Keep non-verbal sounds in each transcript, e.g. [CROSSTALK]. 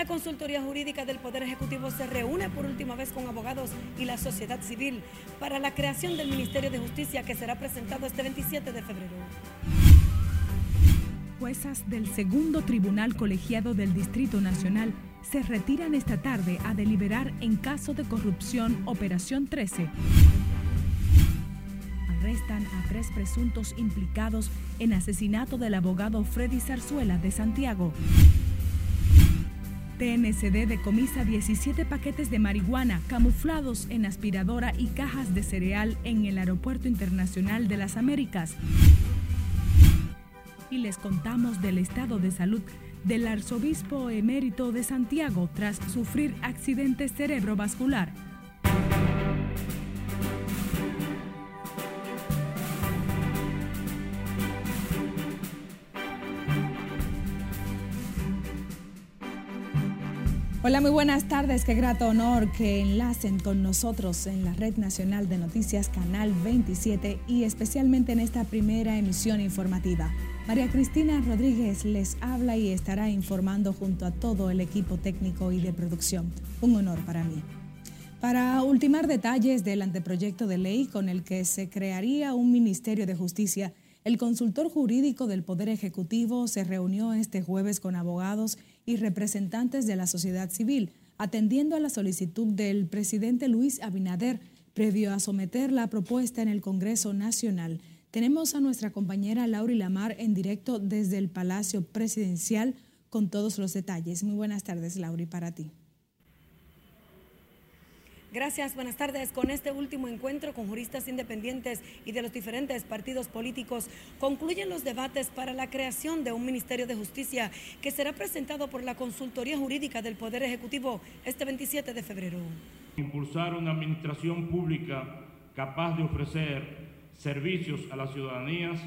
La consultoría jurídica del Poder Ejecutivo se reúne por última vez con abogados y la sociedad civil para la creación del Ministerio de Justicia que será presentado este 27 de febrero. Juezas del segundo tribunal colegiado del Distrito Nacional se retiran esta tarde a deliberar en caso de corrupción Operación 13 arrestan a tres presuntos implicados en asesinato del abogado Freddy Zarzuela de Santiago. TNCD decomisa 17 paquetes de marihuana camuflados en aspiradora y cajas de cereal en el Aeropuerto Internacional de las Américas. Y les contamos del estado de salud del arzobispo emérito de Santiago tras sufrir accidente cerebrovascular. Muy buenas tardes. Qué grato honor que enlacen con nosotros en la Red Nacional de Noticias Canal 27 y especialmente en esta primera emisión informativa. María Cristina Rodríguez les habla y estará informando junto a todo el equipo técnico y de producción. Un honor para mí. Para ultimar detalles del anteproyecto de ley con el que se crearía un Ministerio de Justicia, el consultor jurídico del Poder Ejecutivo se reunió este jueves con abogados y representantes de la sociedad civil, atendiendo a la solicitud del presidente Luis Abinader previo a someter la propuesta en el Congreso Nacional. Tenemos a nuestra compañera Lauri Lamar en directo desde el Palacio Presidencial con todos los detalles. Muy buenas tardes, Lauri, para ti. Gracias, buenas tardes. Con este último encuentro con juristas independientes y de los diferentes partidos políticos, concluyen los debates para la creación de un Ministerio de Justicia que será presentado por la Consultoría Jurídica del Poder Ejecutivo este 27 de febrero. Impulsar una administración pública capaz de ofrecer servicios a las ciudadanías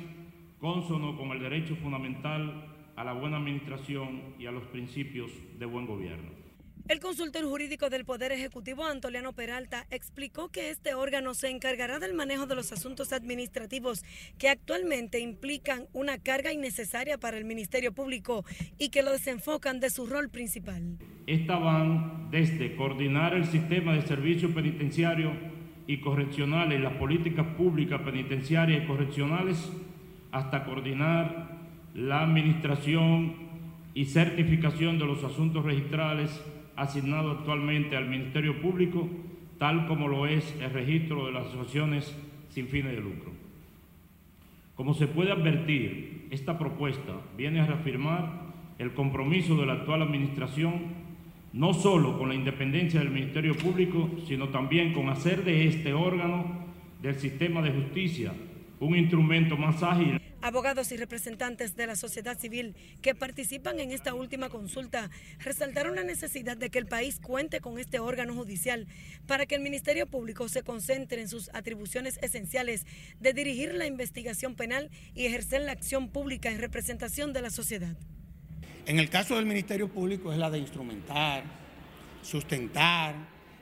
consono con el derecho fundamental a la buena administración y a los principios de buen gobierno. El consultor jurídico del Poder Ejecutivo, Antoliano Peralta, explicó que este órgano se encargará del manejo de los asuntos administrativos que actualmente implican una carga innecesaria para el Ministerio Público y que lo desenfocan de su rol principal. Estas van desde coordinar el sistema de servicios penitenciarios y correccionales, las políticas públicas penitenciarias y correccionales, hasta coordinar la administración y certificación de los asuntos registrales asignado actualmente al Ministerio Público, tal como lo es el registro de las asociaciones sin fines de lucro. Como se puede advertir, esta propuesta viene a reafirmar el compromiso de la actual Administración no solo con la independencia del Ministerio Público, sino también con hacer de este órgano del sistema de justicia un instrumento más ágil Abogados y representantes de la sociedad civil que participan en esta última consulta resaltaron la necesidad de que el país cuente con este órgano judicial para que el Ministerio Público se concentre en sus atribuciones esenciales de dirigir la investigación penal y ejercer la acción pública en representación de la sociedad. En el caso del Ministerio Público es la de instrumentar, sustentar,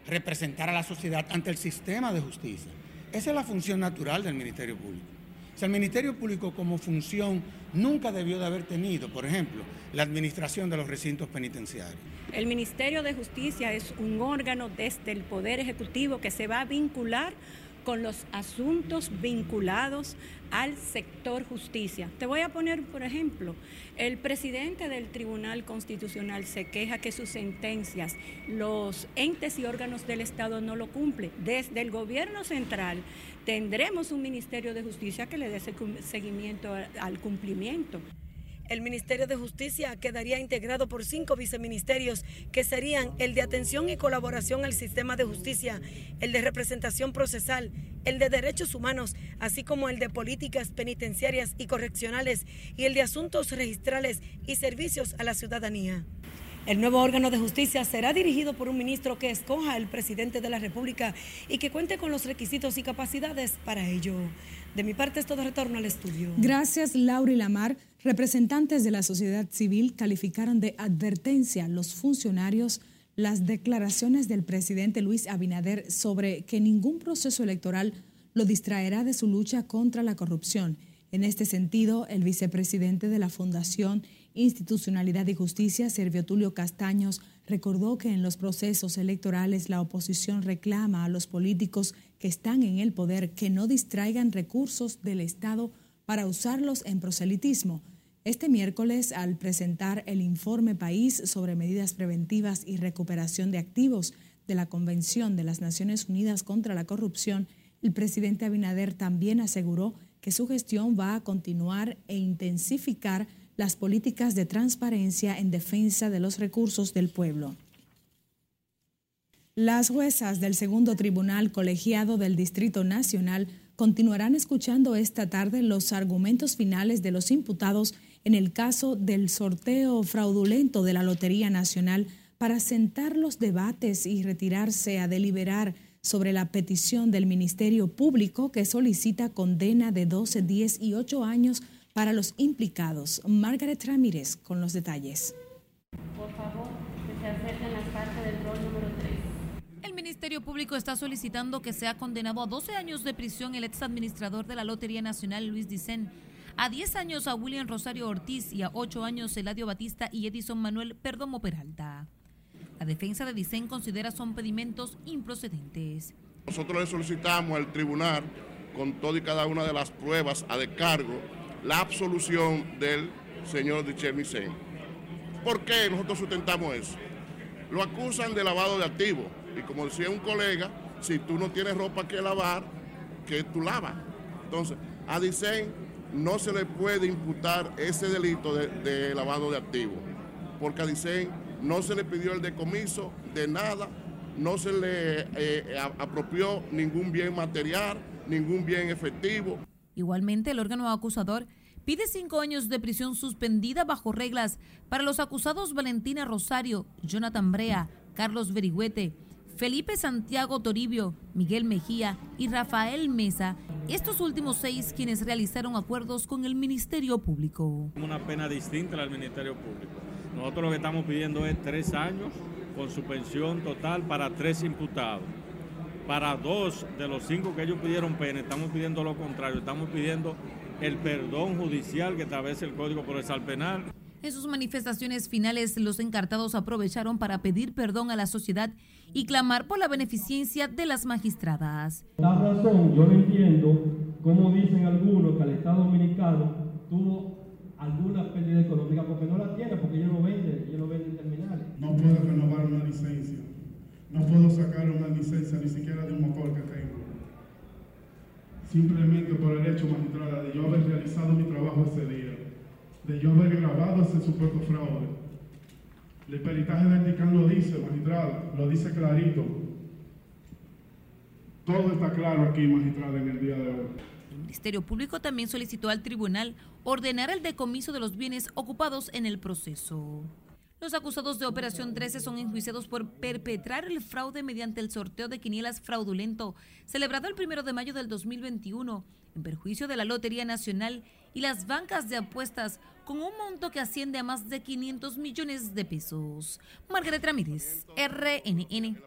representar a la sociedad ante el sistema de justicia. Esa es la función natural del Ministerio Público el Ministerio Público como función nunca debió de haber tenido, por ejemplo, la administración de los recintos penitenciarios. El Ministerio de Justicia es un órgano desde el Poder Ejecutivo que se va a vincular con los asuntos vinculados al sector justicia. Te voy a poner, por ejemplo, el presidente del Tribunal Constitucional se queja que sus sentencias, los entes y órganos del Estado no lo cumplen. Desde el gobierno central tendremos un Ministerio de Justicia que le dé seguimiento al cumplimiento. El Ministerio de Justicia quedaría integrado por cinco viceministerios que serían el de atención y colaboración al sistema de justicia, el de representación procesal, el de derechos humanos, así como el de políticas penitenciarias y correccionales y el de asuntos registrales y servicios a la ciudadanía. El nuevo órgano de justicia será dirigido por un ministro que escoja el presidente de la República y que cuente con los requisitos y capacidades para ello. De mi parte es todo retorno al estudio. Gracias, Laura y Lamar. Representantes de la sociedad civil calificaron de advertencia los funcionarios las declaraciones del presidente Luis Abinader sobre que ningún proceso electoral lo distraerá de su lucha contra la corrupción En este sentido, el vicepresidente de la Fundación Institucionalidad y Justicia, Servio Tulio Castaños, recordó que en los procesos electorales la oposición reclama a los políticos que están en el poder que no distraigan recursos del Estado para usarlos en proselitismo. Este miércoles, al presentar el informe País sobre medidas preventivas y recuperación de activos de la Convención de las Naciones Unidas contra la Corrupción, el presidente Abinader también aseguró que su gestión va a continuar e intensificar las políticas de transparencia en defensa de los recursos del pueblo. Las juezas del segundo tribunal colegiado del Distrito Nacional continuarán escuchando esta tarde los argumentos finales de los imputados en el caso del sorteo fraudulento de la Lotería Nacional para sentar los debates y retirarse a deliberar sobre la petición del Ministerio Público que solicita condena de 12, 10 y 8 años para los implicados. Margaret Ramírez con los detalles. Por favor, que se acerquen las partes del rol número 3. El Ministerio Público está solicitando que sea condenado a 12 años de prisión el ex administrador de la Lotería Nacional, Luis Dicen, a 10 años a William Rosario Ortiz y a 8 años Eladio Batista y Edison Manuel Perdomo Peralta. La defensa de Dicen considera son pedimentos improcedentes. Nosotros le solicitamos al tribunal, con todo y cada una de las pruebas a descargo, la absolución del señor Dicen. ¿Por qué nosotros sustentamos eso? Lo acusan de lavado de activos y como decía un colega, si tú no tienes ropa que lavar, que tú lavas. Entonces, a Dicen no se le puede imputar ese delito de, lavado de activos, porque a Dicen no se le pidió el decomiso de nada, no se le eh, apropió ningún bien material, ningún bien efectivo. Igualmente, el órgano acusador pide cinco años de prisión suspendida bajo reglas para los acusados Valentina Rosario, Jonathan Brea, Carlos Verigüete, Felipe Santiago Toribio, Miguel Mejía y Rafael Mesa, estos últimos seis quienes realizaron acuerdos con el Ministerio Público. Una pena distinta al Ministerio Público. Nosotros lo que estamos pidiendo es tres años con suspensión total para tres imputados. Para dos de los cinco que ellos pidieron pena, estamos pidiendo lo contrario, estamos pidiendo el perdón judicial que establece el Código Procesal Penal. En sus manifestaciones finales, los encartados aprovecharon para pedir perdón a la sociedad y clamar por la beneficencia de las magistradas. La razón, yo no entiendo cómo dicen algunos que el Estado Dominicano tuvo alguna pérdida económica porque no la tiene, porque ellos no venden, ellos no venden terminales. No puedo renovar una licencia, no puedo sacar una licencia ni siquiera de un motor que tengo. Simplemente por el hecho, magistrada, de yo haber realizado mi trabajo ese día de yo haber grabado ese supuesto fraude. El peritaje vertical lo dice, magistrado, lo dice clarito. Todo está claro aquí, magistrado, en el día de hoy. El Ministerio Público también solicitó al tribunal ordenar el decomiso de los bienes ocupados en el proceso. Los acusados de Operación 13 son enjuiciados por perpetrar el fraude mediante el sorteo de quinielas fraudulento celebrado el 1 de mayo del 2021 en perjuicio de la Lotería Nacional y las bancas de apuestas con un monto que asciende a más de 500 millones de pesos. Margaret Ramírez, RNN.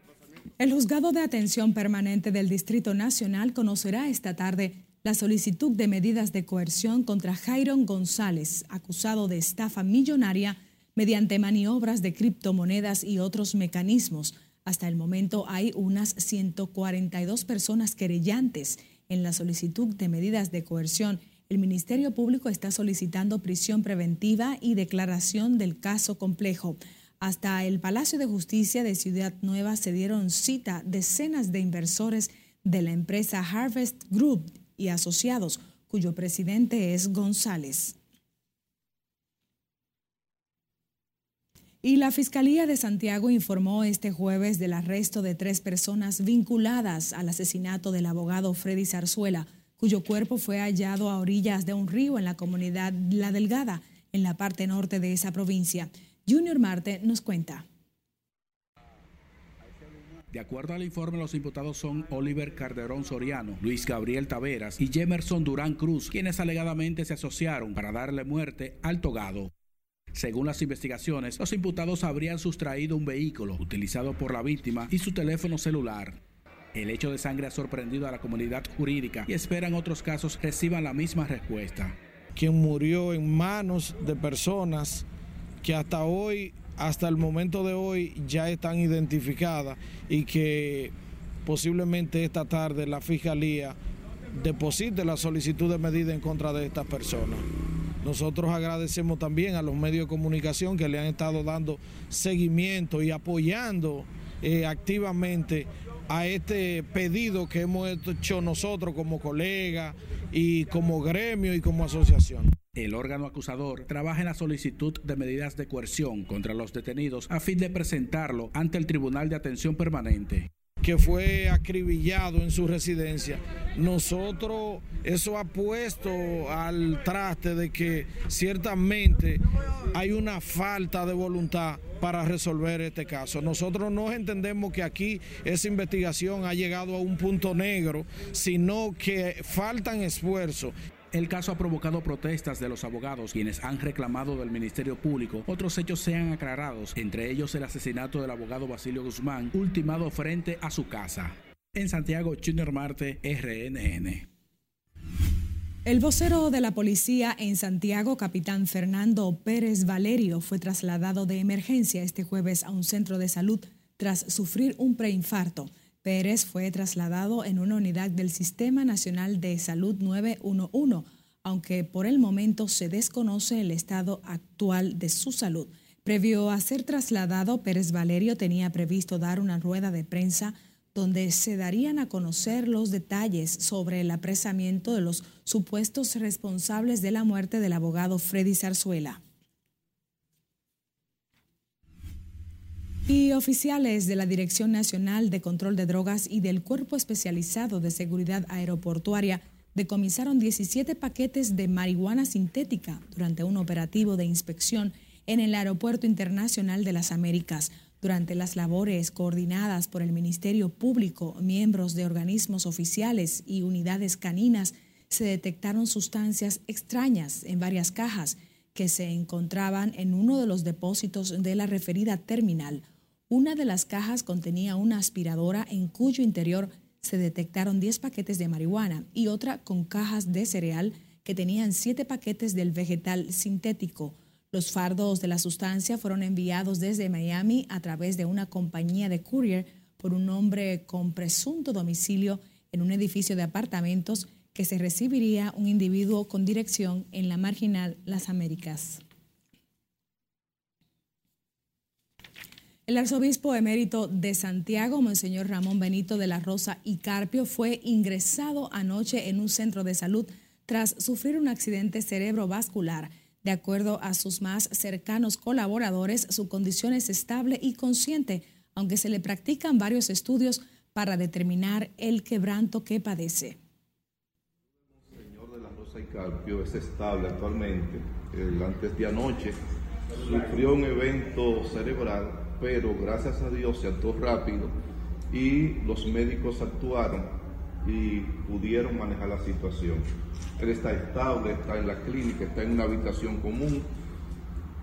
El juzgado de atención permanente del Distrito Nacional conocerá esta tarde la solicitud de medidas de coerción contra Jairon González, acusado de estafa millonaria mediante maniobras de criptomonedas y otros mecanismos. Hasta el momento hay unas 142 personas querellantes en la solicitud de medidas de coerción. El Ministerio Público está solicitando prisión preventiva y declaración del caso complejo. Hasta el Palacio de Justicia de Ciudad Nueva se dieron cita decenas de inversores de la empresa Harvest Group y asociados, cuyo presidente es González. Y la Fiscalía de Santiago informó este jueves del arresto de tres personas vinculadas al asesinato del abogado Freddy Zarzuela, cuyo cuerpo fue hallado a orillas de un río en la comunidad La Delgada, en la parte norte de esa provincia. Junior Marte nos cuenta. De acuerdo al informe, los imputados son Oliver Carderón Soriano, Luis Gabriel Taveras y Jemerson Durán Cruz, quienes alegadamente se asociaron para darle muerte al togado. Según las investigaciones, los imputados habrían sustraído un vehículo utilizado por la víctima y su teléfono celular. El hecho de sangre ha sorprendido a la comunidad jurídica y esperan otros casos reciban la misma respuesta. Quien murió en manos de personas que hasta hoy, hasta el momento de hoy, ya están identificadas y que posiblemente esta tarde la Fiscalía deposite la solicitud de medida en contra de estas personas. Nosotros agradecemos también a los medios de comunicación que le han estado dando seguimiento y apoyando eh, activamente a este pedido que hemos hecho nosotros como colega y como gremio y como asociación. El órgano acusador trabaja en la solicitud de medidas de coerción contra los detenidos a fin de presentarlo ante el Tribunal de Atención Permanente que fue acribillado en su residencia. Nosotros, eso ha puesto al traste de que ciertamente hay una falta de voluntad para resolver este caso. Nosotros no entendemos que aquí esa investigación ha llegado a un punto negro, sino que faltan esfuerzos el caso ha provocado protestas de los abogados, quienes han reclamado del Ministerio Público otros hechos sean aclarados, entre ellos el asesinato del abogado Basilio Guzmán, ultimado frente a su casa. En Santiago, Junior Marte, RNN. El vocero de la policía en Santiago, capitán Fernando Pérez Valerio, fue trasladado de emergencia este jueves a un centro de salud tras sufrir un preinfarto. Pérez fue trasladado en una unidad del Sistema Nacional de Salud 911, aunque por el momento se desconoce el estado actual de su salud. Previo a ser trasladado, Pérez Valerio tenía previsto dar una rueda de prensa donde se darían a conocer los detalles sobre el apresamiento de los supuestos responsables de la muerte del abogado Freddy Zarzuela. Y oficiales de la Dirección Nacional de Control de Drogas y del Cuerpo Especializado de Seguridad Aeroportuaria decomisaron 17 paquetes de marihuana sintética durante un operativo de inspección en el Aeropuerto Internacional de las Américas. Durante las labores coordinadas por el Ministerio Público, miembros de organismos oficiales y unidades caninas, se detectaron sustancias extrañas en varias cajas que se encontraban en uno de los depósitos de la referida terminal. Una de las cajas contenía una aspiradora en cuyo interior se detectaron 10 paquetes de marihuana y otra con cajas de cereal que tenían 7 paquetes del vegetal sintético. Los fardos de la sustancia fueron enviados desde Miami a través de una compañía de courier por un hombre con presunto domicilio en un edificio de apartamentos que se recibiría un individuo con dirección en la marginal Las Américas. El arzobispo emérito de Santiago, Monseñor Ramón Benito de la Rosa y Carpio, fue ingresado anoche en un centro de salud tras sufrir un accidente cerebrovascular. De acuerdo a sus más cercanos colaboradores, su condición es estable y consciente, aunque se le practican varios estudios para determinar el quebranto que padece. Monseñor de la Rosa y Carpio es estable actualmente. antes de anoche sufrió un evento cerebral pero gracias a Dios se actuó rápido y los médicos actuaron y pudieron manejar la situación. Él está estable, está en la clínica, está en una habitación común.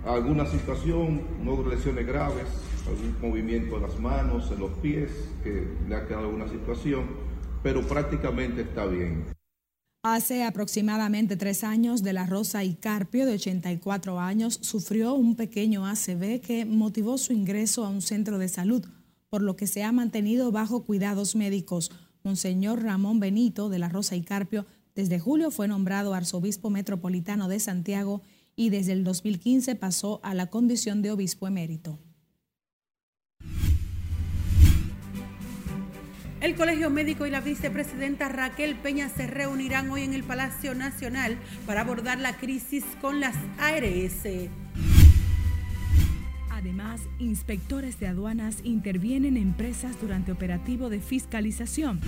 Alguna situación, no lesiones graves, algún movimiento de las manos, en los pies, que le ha quedado alguna situación, pero prácticamente está bien. Hace aproximadamente tres años, De la Rosa y Carpio, de 84 años, sufrió un pequeño ACV que motivó su ingreso a un centro de salud, por lo que se ha mantenido bajo cuidados médicos. Monseñor Ramón Benito, de la Rosa y Carpio, desde julio fue nombrado arzobispo metropolitano de Santiago y desde el 2015 pasó a la condición de obispo emérito. El Colegio Médico y la vicepresidenta Raquel Peña se reunirán hoy en el Palacio Nacional para abordar la crisis con las ARS. Además, inspectores de aduanas intervienen en empresas durante operativo de fiscalización.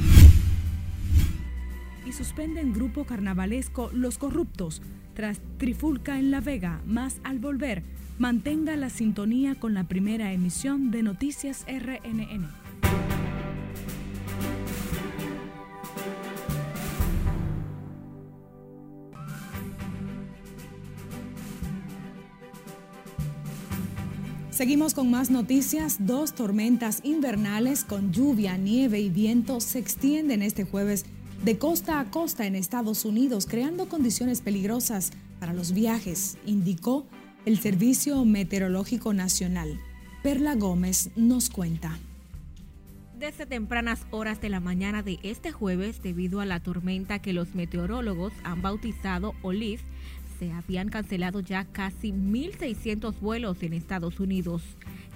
Y suspenden grupo carnavalesco Los Corruptos tras Trifulca en La Vega, más al volver. Mantenga la sintonía con la primera emisión de Noticias RNN. Seguimos con más noticias. Dos tormentas invernales con lluvia, nieve y viento se extienden este jueves de costa a costa en Estados Unidos, creando condiciones peligrosas para los viajes, indicó el Servicio Meteorológico Nacional. Perla Gómez nos cuenta. Desde tempranas horas de la mañana de este jueves, debido a la tormenta que los meteorólogos han bautizado Olive, se habían cancelado ya casi 1.600 vuelos en Estados Unidos.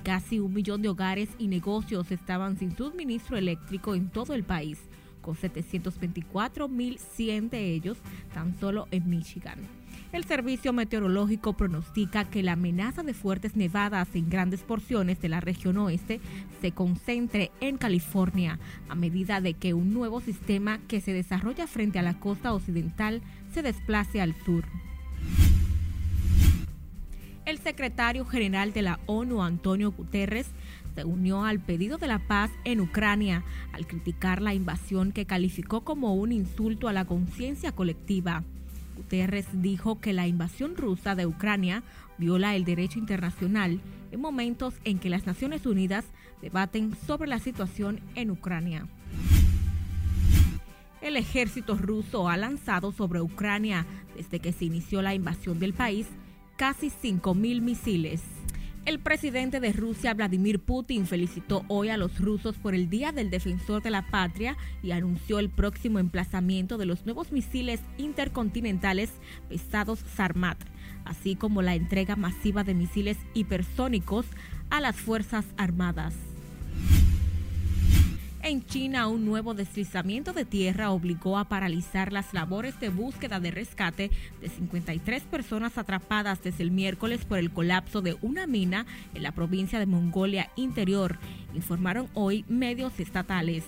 Casi un millón de hogares y negocios estaban sin suministro eléctrico en todo el país, con 724.100 de ellos tan solo en Michigan. El servicio meteorológico pronostica que la amenaza de fuertes nevadas en grandes porciones de la región oeste se concentre en California a medida de que un nuevo sistema que se desarrolla frente a la costa occidental se desplace al sur. El secretario general de la ONU, Antonio Guterres, se unió al pedido de la paz en Ucrania al criticar la invasión que calificó como un insulto a la conciencia colectiva. Guterres dijo que la invasión rusa de Ucrania viola el derecho internacional en momentos en que las Naciones Unidas debaten sobre la situación en Ucrania. El ejército ruso ha lanzado sobre Ucrania desde que se inició la invasión del país casi 5.000 misiles. El presidente de Rusia, Vladimir Putin, felicitó hoy a los rusos por el Día del Defensor de la Patria y anunció el próximo emplazamiento de los nuevos misiles intercontinentales pesados Sarmat, así como la entrega masiva de misiles hipersónicos a las Fuerzas Armadas. En China, un nuevo deslizamiento de tierra obligó a paralizar las labores de búsqueda de rescate de 53 personas atrapadas desde el miércoles por el colapso de una mina en la provincia de Mongolia Interior, informaron hoy medios estatales.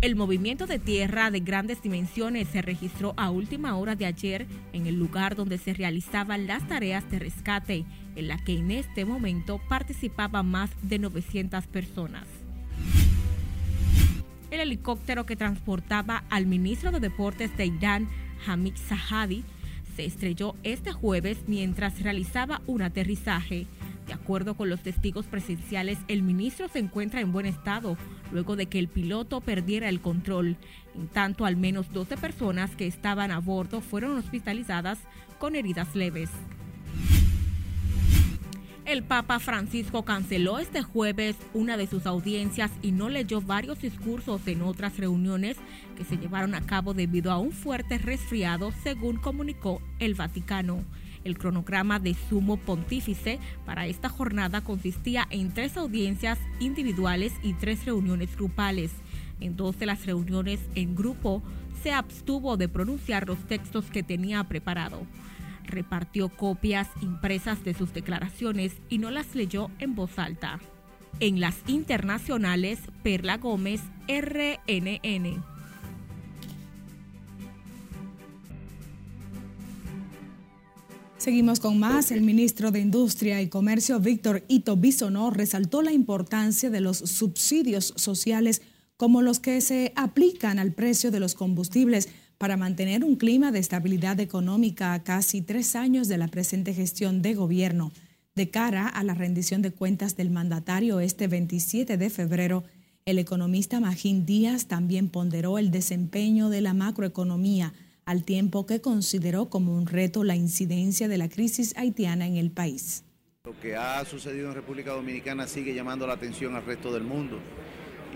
El movimiento de tierra de grandes dimensiones se registró a última hora de ayer en el lugar donde se realizaban las tareas de rescate, en la que en este momento participaban más de 900 personas. El helicóptero que transportaba al ministro de Deportes de Irán, Hamid Zahadi, se estrelló este jueves mientras realizaba un aterrizaje. De acuerdo con los testigos presenciales, el ministro se encuentra en buen estado luego de que el piloto perdiera el control. En tanto, al menos 12 personas que estaban a bordo fueron hospitalizadas con heridas leves. El Papa Francisco canceló este jueves una de sus audiencias y no leyó varios discursos en otras reuniones que se llevaron a cabo debido a un fuerte resfriado, según comunicó el Vaticano. El cronograma de sumo pontífice para esta jornada consistía en tres audiencias individuales y tres reuniones grupales. En dos de las reuniones en grupo se abstuvo de pronunciar los textos que tenía preparado repartió copias impresas de sus declaraciones y no las leyó en voz alta. En las internacionales, Perla Gómez, RNN. Seguimos con más. El ministro de Industria y Comercio, Víctor Ito Bisonó, resaltó la importancia de los subsidios sociales como los que se aplican al precio de los combustibles para mantener un clima de estabilidad económica a casi tres años de la presente gestión de gobierno. De cara a la rendición de cuentas del mandatario este 27 de febrero, el economista Magín Díaz también ponderó el desempeño de la macroeconomía, al tiempo que consideró como un reto la incidencia de la crisis haitiana en el país. Lo que ha sucedido en República Dominicana sigue llamando la atención al resto del mundo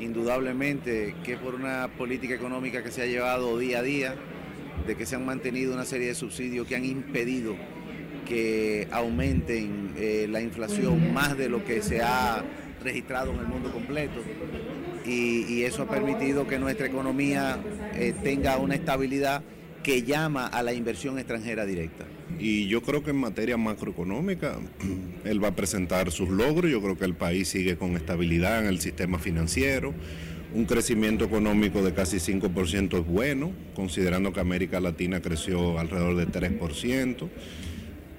indudablemente que por una política económica que se ha llevado día a día, de que se han mantenido una serie de subsidios que han impedido que aumenten eh, la inflación más de lo que se ha registrado en el mundo completo. Y, eso ha permitido que nuestra economía eh, tenga una estabilidad que llama a la inversión extranjera directa. Y yo creo que en materia macroeconómica, [CLEARS THROAT] él va a presentar sus logros. Yo creo que el país sigue con estabilidad en el sistema financiero. Un crecimiento económico de casi 5% es bueno, considerando que América Latina creció alrededor de 3%.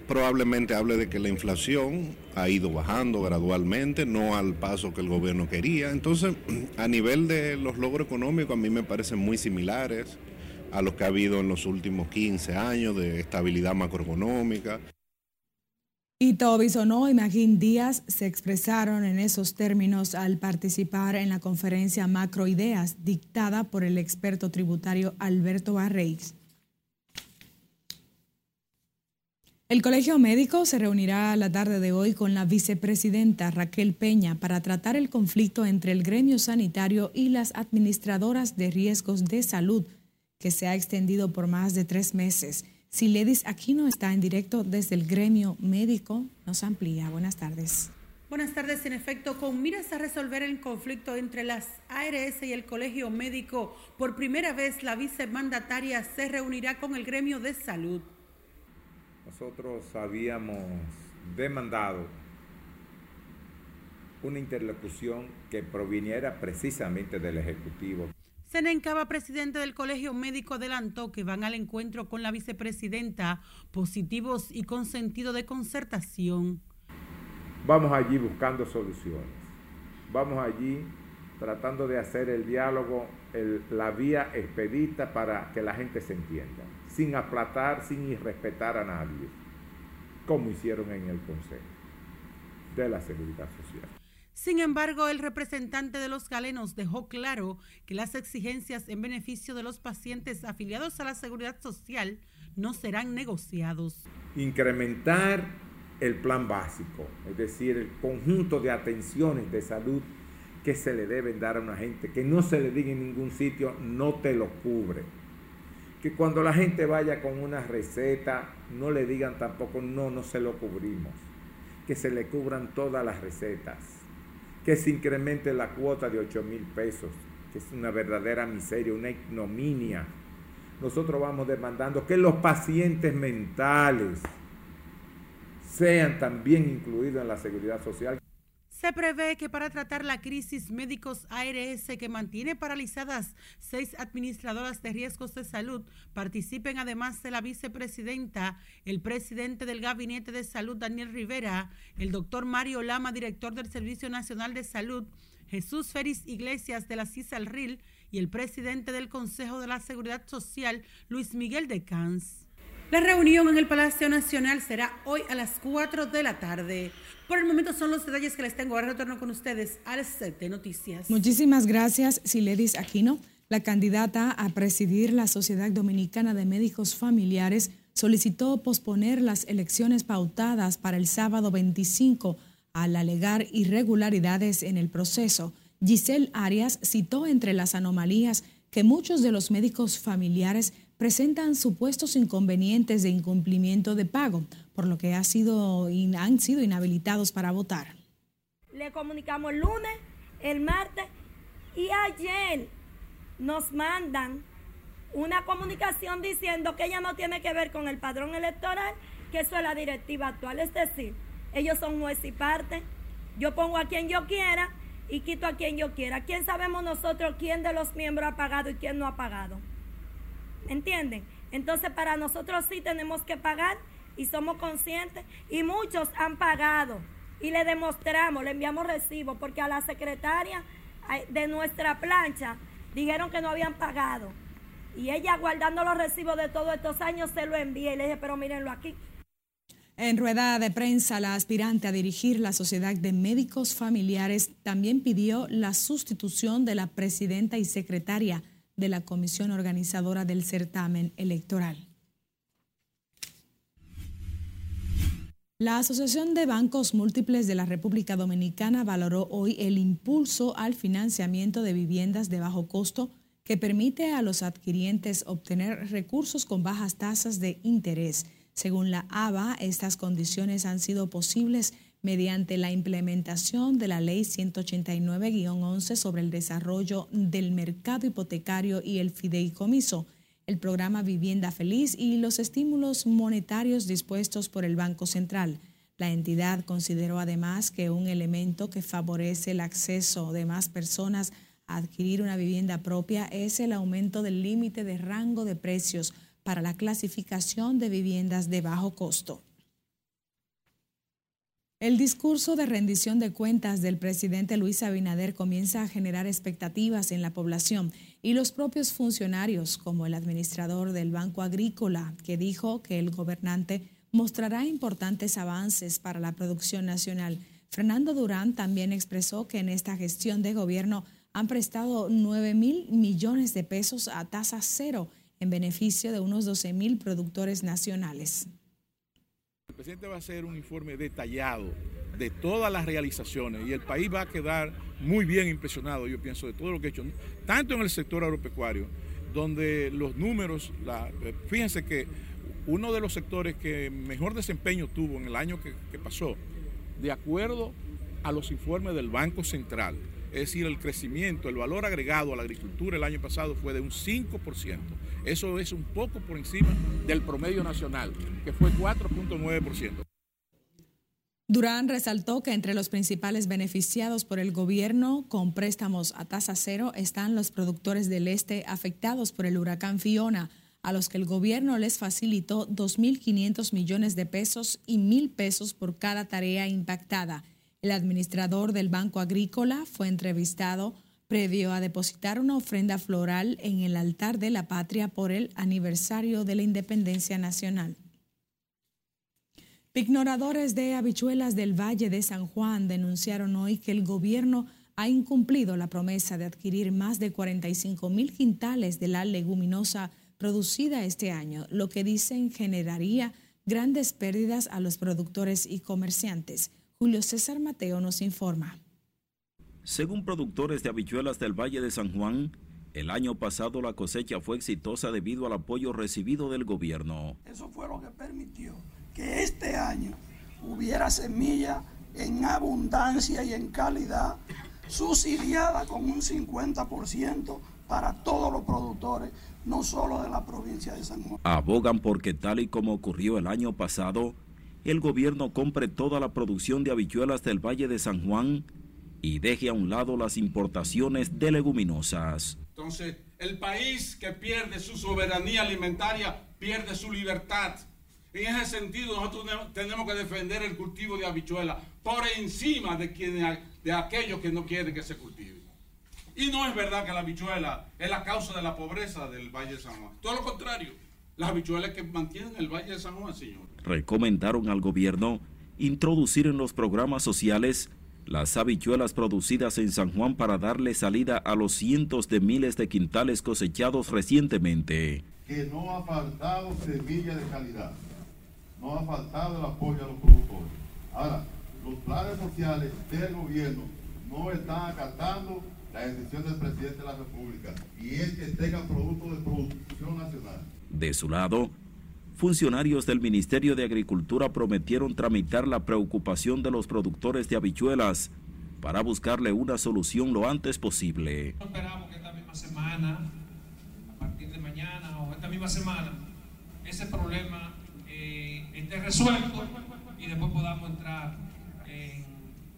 Probablemente hable de que la inflación ha ido bajando gradualmente, no al paso que el gobierno quería. Entonces, [CLEARS THROAT] a nivel de los logros económicos, a mí me parecen muy similares a lo que ha habido en los últimos 15 años de estabilidad macroeconómica. Y Bisonó y Magín Díaz se expresaron en esos términos al participar en la conferencia Macroideas dictada por el experto tributario Alberto Barreis. El Colegio Médico se reunirá la tarde de hoy con la vicepresidenta Raquel Peña para tratar el conflicto entre el gremio sanitario y las administradoras de riesgos de salud, que se ha extendido por más de tres meses. Siledis Aquino está en directo desde el gremio médico. Nos amplía. Buenas tardes. Buenas tardes. En efecto, con miras a resolver el conflicto entre las ARS y el Colegio Médico, por primera vez la vicemandataria se reunirá con el gremio de salud. Nosotros habíamos demandado una interlocución que proviniera precisamente del Ejecutivo. Senencaba, presidente del Colegio Médico, adelantó que van al encuentro con la vicepresidenta positivos y con sentido de concertación. Vamos allí buscando soluciones. Vamos allí tratando de hacer el diálogo, la vía expedita para que la gente se entienda, sin aplatar, sin irrespetar a nadie, como hicieron en el Consejo de la Seguridad Social. Sin embargo, el representante de los galenos dejó claro que las exigencias en beneficio de los pacientes afiliados a la seguridad social no serán negociados. Incrementar el plan básico, es decir, el conjunto de atenciones de salud que se le deben dar a una gente, que no se le diga en ningún sitio, no te lo cubre. Que cuando la gente vaya con una receta, no le digan tampoco, no, no se lo cubrimos. Que se le cubran todas las recetas que se incremente la cuota de 8 mil pesos, que es una verdadera miseria, una ignominia. Nosotros vamos demandando que los pacientes mentales sean también incluidos en la seguridad social. Se prevé que para tratar la crisis médicos ARS que mantiene paralizadas seis administradoras de riesgos de salud participen además de la vicepresidenta, el presidente del Gabinete de Salud Daniel Rivera, el doctor Mario Lama, director del Servicio Nacional de Salud, Jesús Félix Iglesias de la CISALRIL y el presidente del Consejo de la Seguridad Social, Luis Miguel de Cans. La reunión en el Palacio Nacional será hoy a las 4 de la tarde. Por el momento son los detalles que les tengo. Ahora retorno con ustedes al set de noticias. Muchísimas gracias, Siledis Aquino. La candidata a presidir la Sociedad Dominicana de Médicos Familiares solicitó posponer las elecciones pautadas para el sábado 25 al alegar irregularidades en el proceso. Giselle Arias citó entre las anomalías que muchos de los médicos familiares presentan supuestos inconvenientes de incumplimiento de pago, por lo que ha sido, han sido inhabilitados para votar. Le comunicamos el lunes, el martes y ayer nos mandan una comunicación diciendo que ella no tiene que ver con el padrón electoral, que eso es la directiva actual. Es decir, ellos son juez y parte. Yo pongo a quien yo quiera y quito a quien yo quiera. ¿Quién sabemos nosotros quién de los miembros ha pagado y quién no ha pagado? ¿Entienden? Entonces para nosotros sí tenemos que pagar y somos conscientes y muchos han pagado y le demostramos, le enviamos recibo porque a la secretaria de nuestra plancha dijeron que no habían pagado y ella guardando los recibos de todos estos años se lo envié y le dije, pero mírenlo aquí. En rueda de prensa, la aspirante a dirigir la Sociedad de Médicos Familiares también pidió la sustitución de la presidenta y secretaria de la comisión organizadora del certamen electoral. La Asociación de Bancos Múltiples de la República Dominicana valoró hoy el impulso al financiamiento de viviendas de bajo costo que permite a los adquirientes obtener recursos con bajas tasas de interés. Según la ABA, estas condiciones han sido posibles mediante la implementación de la Ley 189-11 sobre el desarrollo del mercado hipotecario y el fideicomiso, el programa Vivienda Feliz y los estímulos monetarios dispuestos por el Banco Central. La entidad consideró además que un elemento que favorece el acceso de más personas a adquirir una vivienda propia es el aumento del límite de rango de precios para la clasificación de viviendas de bajo costo. El discurso de rendición de cuentas del presidente Luis Abinader comienza a generar expectativas en la población y los propios funcionarios, como el administrador del Banco Agrícola, que dijo que el gobernante mostrará importantes avances para la producción nacional. Fernando Durán también expresó que en esta gestión de gobierno han prestado 9 mil millones de pesos a tasa cero en beneficio de unos 12 mil productores nacionales. El presidente va a hacer un informe detallado de todas las realizaciones y el país va a quedar muy bien impresionado, yo pienso, de todo lo que ha hecho, tanto en el sector agropecuario, donde los números, la, fíjense que uno de los sectores que mejor desempeño tuvo en el año que pasó, de acuerdo a los informes del Banco Central, es decir, el crecimiento, el valor agregado a la agricultura el año pasado fue de un 5%. Eso es un poco por encima del promedio nacional, que fue 4.9%. Durán resaltó que entre los principales beneficiados por el gobierno con préstamos a tasa cero están los productores del este afectados por el huracán Fiona, a los que el gobierno les facilitó 2.500 millones de pesos y mil pesos por cada tarea impactada. El administrador del Banco Agrícola fue entrevistado previo a depositar una ofrenda floral en el altar de la patria por el aniversario de la independencia nacional. Ignoradores de habichuelas del Valle de San Juan denunciaron hoy que el gobierno ha incumplido la promesa de adquirir más de 45 mil quintales de la leguminosa producida este año, lo que dicen generaría grandes pérdidas a los productores y comerciantes. Julio César Mateo nos informa. Según productores de habichuelas del Valle de San Juan, el año pasado la cosecha fue exitosa debido al apoyo recibido del gobierno. Eso fue lo que permitió que este año hubiera semilla en abundancia y en calidad, subsidiada con un 50% para todos los productores, no solo de la provincia de San Juan. Abogan porque tal y como ocurrió el año pasado, el gobierno compre toda la producción de habichuelas del Valle de San Juan y deje a un lado las importaciones de leguminosas. Entonces, el país que pierde su soberanía alimentaria pierde su libertad. En ese sentido, nosotros tenemos que defender el cultivo de habichuelas por encima de, quienes, de aquellos que no quieren que se cultive. Y no es verdad que la habichuela es la causa de la pobreza del Valle de San Juan. Todo lo contrario, las habichuelas que mantienen el Valle de San Juan, señor recomendaron al gobierno introducir en los programas sociales las habichuelas producidas en San Juan para darle salida a los cientos de miles de quintales cosechados recientemente. Que no ha faltado semilla de calidad, no ha faltado el apoyo a los productores. Ahora, los planes sociales del gobierno no están acatando la decisión del presidente de la República y es que tengan productos de producción nacional. De su lado, funcionarios del Ministerio de Agricultura prometieron tramitar la preocupación de los productores de habichuelas para buscarle una solución lo antes posible. Esperamos que esta misma semana, a partir de mañana o esta misma semana, ese problema eh, esté resuelto y después podamos entrar en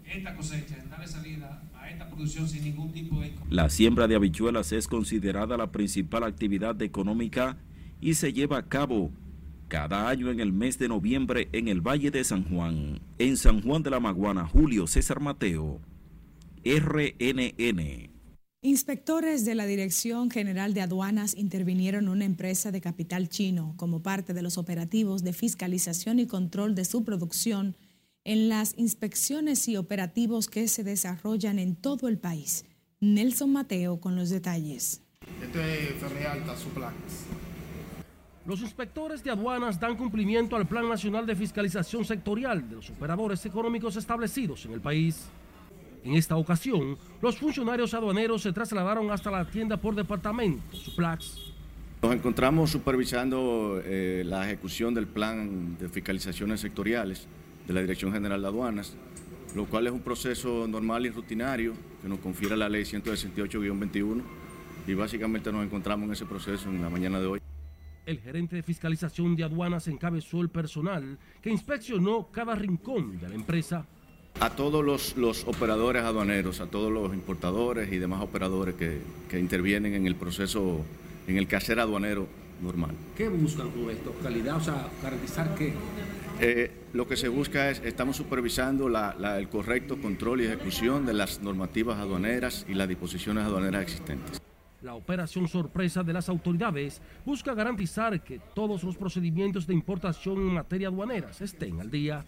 esta cosecha, en darle salida a esta producción sin ningún tipo de... La siembra de habichuelas es considerada la principal actividad económica y se lleva a cabo cada año en el mes de noviembre en el Valle de San Juan. En San Juan de la Maguana, Julio César Mateo, RNN. Inspectores de la Dirección General de Aduanas intervinieron en una empresa de capital chino como parte de los operativos de fiscalización y control de su producción en las inspecciones y operativos que se desarrollan en todo el país. Nelson Mateo con los detalles. Este es Ferrealta, su los inspectores de aduanas dan cumplimiento al Plan Nacional de Fiscalización Sectorial de los operadores económicos establecidos en el país. En esta ocasión, los funcionarios aduaneros se trasladaron hasta la tienda por departamento, Suplax. Nos encontramos supervisando eh, la ejecución del plan de fiscalizaciones sectoriales de la Dirección General de Aduanas, lo cual es un proceso normal y rutinario que nos confiere la ley 168-21 y básicamente nos encontramos en ese proceso en la mañana de hoy. El gerente de fiscalización de aduanas encabezó el personal que inspeccionó cada rincón de la empresa. A todos los, operadores aduaneros, a todos los importadores y demás operadores que, intervienen en el proceso, en el quehacer aduanero normal. ¿Qué buscan con esto? ¿Calidad? O sea, garantizar qué? Eh, lo que se busca es, estamos supervisando el correcto control y ejecución de las normativas aduaneras y las disposiciones aduaneras existentes. La operación sorpresa de las autoridades busca garantizar que todos los procedimientos de importación en materia aduaneras estén al día.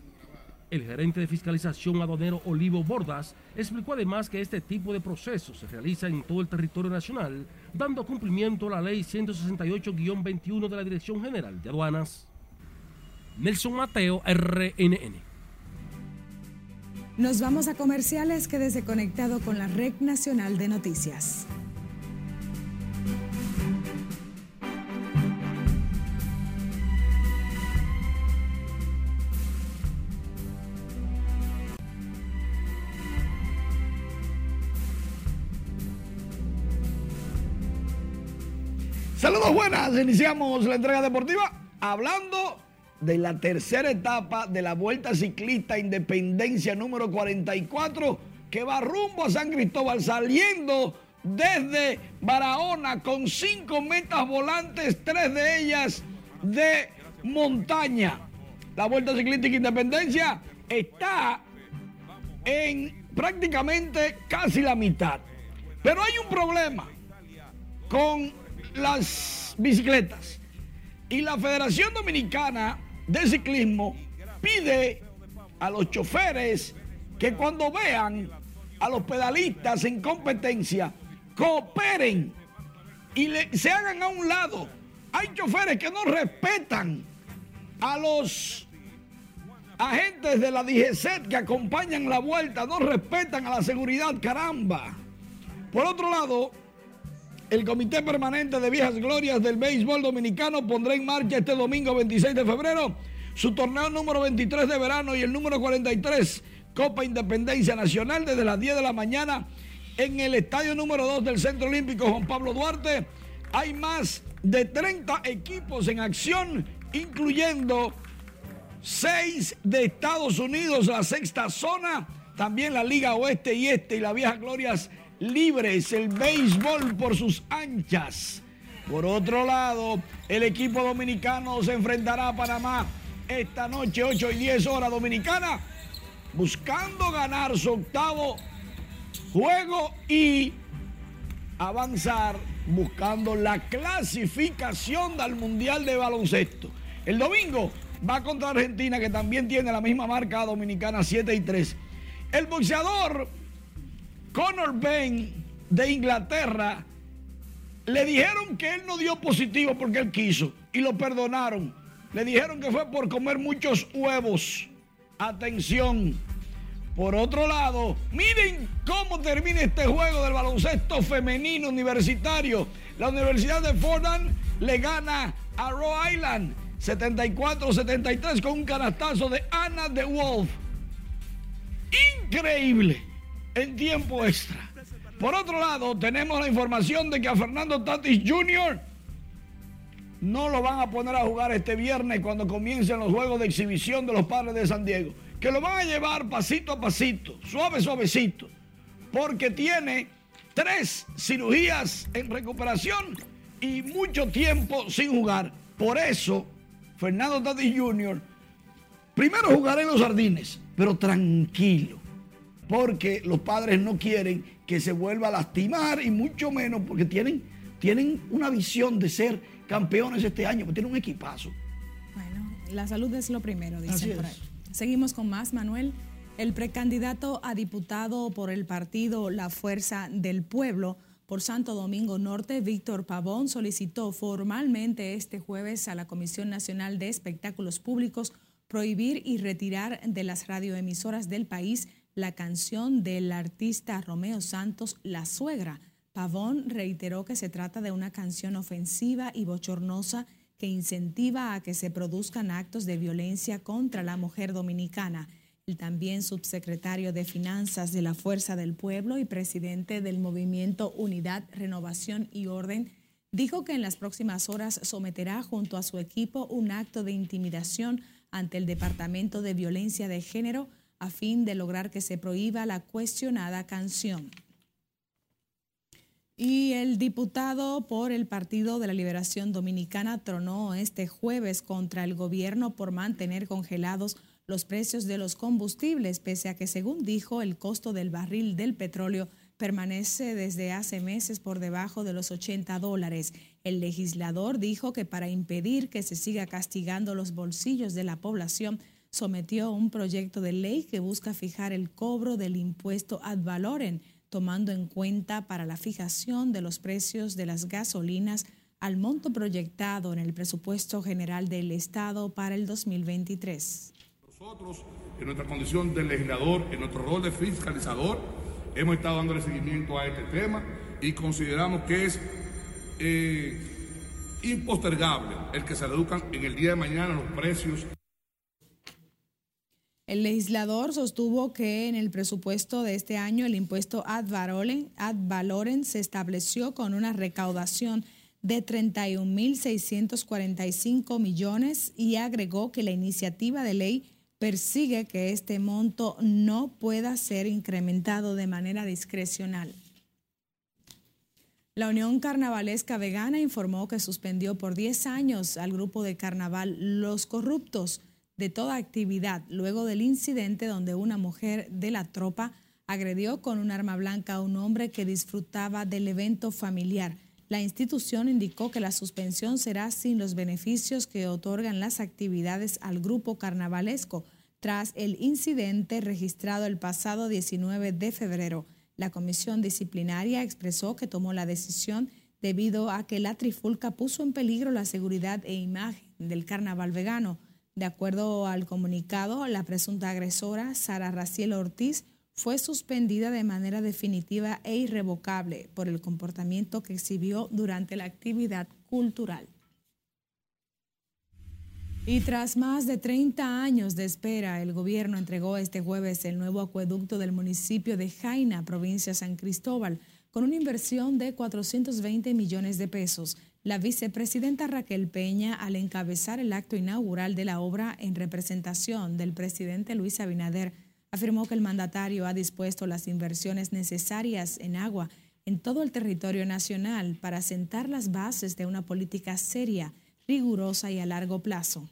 El gerente de fiscalización aduanero Olivo Bordas explicó además que este tipo de procesos se realiza en todo el territorio nacional, dando cumplimiento a la ley 168-21 de la Dirección General de Aduanas. Nelson Mateo, RNN. Nos vamos a comerciales, quédese conectado con la Red Nacional de Noticias. Buenas, iniciamos la entrega deportiva hablando de la tercera etapa de la Vuelta Ciclista Independencia número 44 que va rumbo a San Cristóbal saliendo desde Barahona con cinco metas volantes, tres de ellas de montaña. La Vuelta Ciclística Independencia está en prácticamente casi la mitad. Pero hay un problema con las bicicletas. Y la Federación Dominicana de Ciclismo pide a los choferes que cuando vean a los pedalistas en competencia, cooperen y se hagan a un lado. Hay choferes que no respetan a los agentes de la DGCET que acompañan la vuelta, no respetan a la seguridad, caramba. Por otro lado, el Comité Permanente de Viejas Glorias del Béisbol Dominicano pondrá en marcha este domingo 26 de febrero su torneo número 23 de verano y el número 43 Copa Independencia Nacional desde las 10 de la mañana en el estadio número 2 del Centro Olímpico Juan Pablo Duarte. Hay más de 30 equipos en acción, incluyendo 6 de Estados Unidos, la sexta zona, también la Liga Oeste y Este y las Viejas Glorias libres, el béisbol por sus anchas. Por otro lado, el equipo dominicano se enfrentará a Panamá esta noche, 8 y 10 horas dominicana, buscando ganar su octavo juego y avanzar buscando la clasificación del Mundial de Baloncesto. El domingo va contra Argentina, que también tiene la misma marca dominicana, 7 y 3. El boxeador Conor Bain de Inglaterra, le dijeron que él no dio positivo porque él quiso y lo perdonaron. Le dijeron que fue por comer muchos huevos. Atención. Por otro lado, miren cómo termina este juego del baloncesto femenino universitario. La Universidad de Fordham le gana a Rhode Island 74-73 con un canastazo de Anna de Wolf. Increíble en tiempo extra. Por otro lado, tenemos la información de que a Fernando Tatis Jr. no lo van a poner a jugar este viernes cuando comiencen los juegos de exhibición de los padres de San Diego. Que lo van a llevar pasito a pasito, suave, suavecito. Porque tiene tres cirugías en recuperación y mucho tiempo sin jugar. Por eso, Fernando Tatis Jr. primero jugará en los jardines, pero tranquilo porque los padres no quieren que se vuelva a lastimar y mucho menos porque tienen, tienen una visión de ser campeones este año, porque tienen un equipazo. Bueno, la salud es lo primero, dicen por ahí. Seguimos con más, Manuel. El precandidato a diputado por el partido La Fuerza del Pueblo por Santo Domingo Norte, Víctor Pavón, solicitó formalmente este jueves a la Comisión Nacional de Espectáculos Públicos prohibir y retirar de las radioemisoras del país la canción del artista Romeo Santos, La Suegra. Pavón reiteró que se trata de una canción ofensiva y bochornosa que incentiva a que se produzcan actos de violencia contra la mujer dominicana. El también subsecretario de Finanzas de la Fuerza del Pueblo y presidente del movimiento Unidad, Renovación y Orden dijo que en las próximas horas someterá junto a su equipo un acto de intimidación ante el Departamento de Violencia de Género a fin de lograr que se prohíba la cuestionada canción. Y el diputado por el Partido de la Liberación Dominicana tronó este jueves contra el gobierno por mantener congelados los precios de los combustibles, pese a que, según dijo, el costo del barril del petróleo permanece desde hace meses por debajo de los 80 dólares. El legislador dijo que para impedir que se siga castigando los bolsillos de la población, sometió un proyecto de ley que busca fijar el cobro del impuesto ad valorem, tomando en cuenta para la fijación de los precios de las gasolinas al monto proyectado en el presupuesto general del Estado para el 2023. Nosotros, en nuestra condición de legislador, en nuestro rol de fiscalizador, hemos estado dándole seguimiento a este tema y consideramos que es eh, impostergable el que se reduzcan en el día de mañana los precios el legislador sostuvo que en el presupuesto de este año el impuesto ad valorem, se estableció con una recaudación de 31.645 millones y agregó que la iniciativa de ley persigue que este monto no pueda ser incrementado de manera discrecional. La Unión Carnavalesca Vegana informó que suspendió por 10 años al grupo de carnaval Los Corruptos de toda actividad luego del incidente donde una mujer de la tropa agredió con un arma blanca a un hombre que disfrutaba del evento familiar. La institución indicó que la suspensión será sin los beneficios que otorgan las actividades al grupo carnavalesco tras el incidente registrado el pasado 19 de febrero. La comisión disciplinaria expresó que tomó la decisión debido a que la trifulca puso en peligro la seguridad e imagen del carnaval vegano. De acuerdo al comunicado, la presunta agresora, Sara Raciel Ortiz, fue suspendida de manera definitiva e irrevocable por el comportamiento que exhibió durante la actividad cultural. Y tras más de 30 años de espera, el gobierno entregó este jueves el nuevo acueducto del municipio de Jaina, provincia San Cristóbal, con una inversión de 420 millones de pesos. La vicepresidenta Raquel Peña, al encabezar el acto inaugural de la obra en representación del presidente Luis Abinader, afirmó que el mandatario ha dispuesto las inversiones necesarias en agua en todo el territorio nacional para sentar las bases de una política seria, rigurosa y a largo plazo.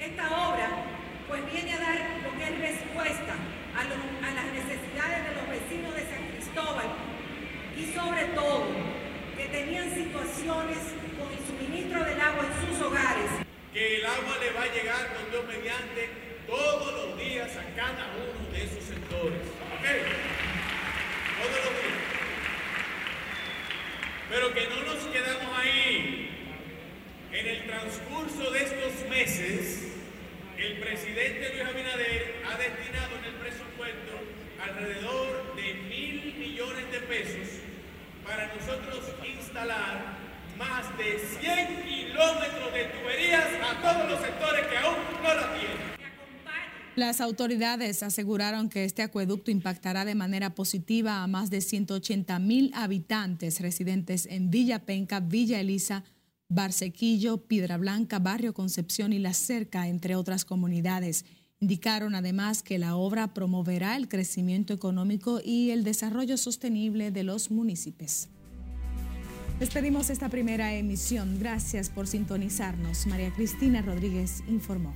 Esta obra pues viene a dar lo que es respuesta a, a las necesidades de los vecinos de San Cristóbal y sobre todo tenían situaciones con el suministro del agua en sus hogares. Que el agua le va a llegar con Dios mediante todos los días a cada uno de esos sectores. ¿Ok? Todos los días. Pero que no nos quedamos ahí. En el transcurso de estos meses, el presidente Luis Abinader ha destinado en el presupuesto alrededor de mil millones de pesos para nosotros instalar más de 100 kilómetros de tuberías a todos los sectores que aún no la tienen. Las autoridades aseguraron que este acueducto impactará de manera positiva a más de 180 mil habitantes residentes en Villa Penca, Villa Elisa, Barsequillo, Piedra Blanca, Barrio Concepción y La Cerca, entre otras comunidades. Indicaron además que la obra promoverá el crecimiento económico y el desarrollo sostenible de los municipios. Despedimos esta primera emisión. Gracias por sintonizarnos. María Cristina Rodríguez informó.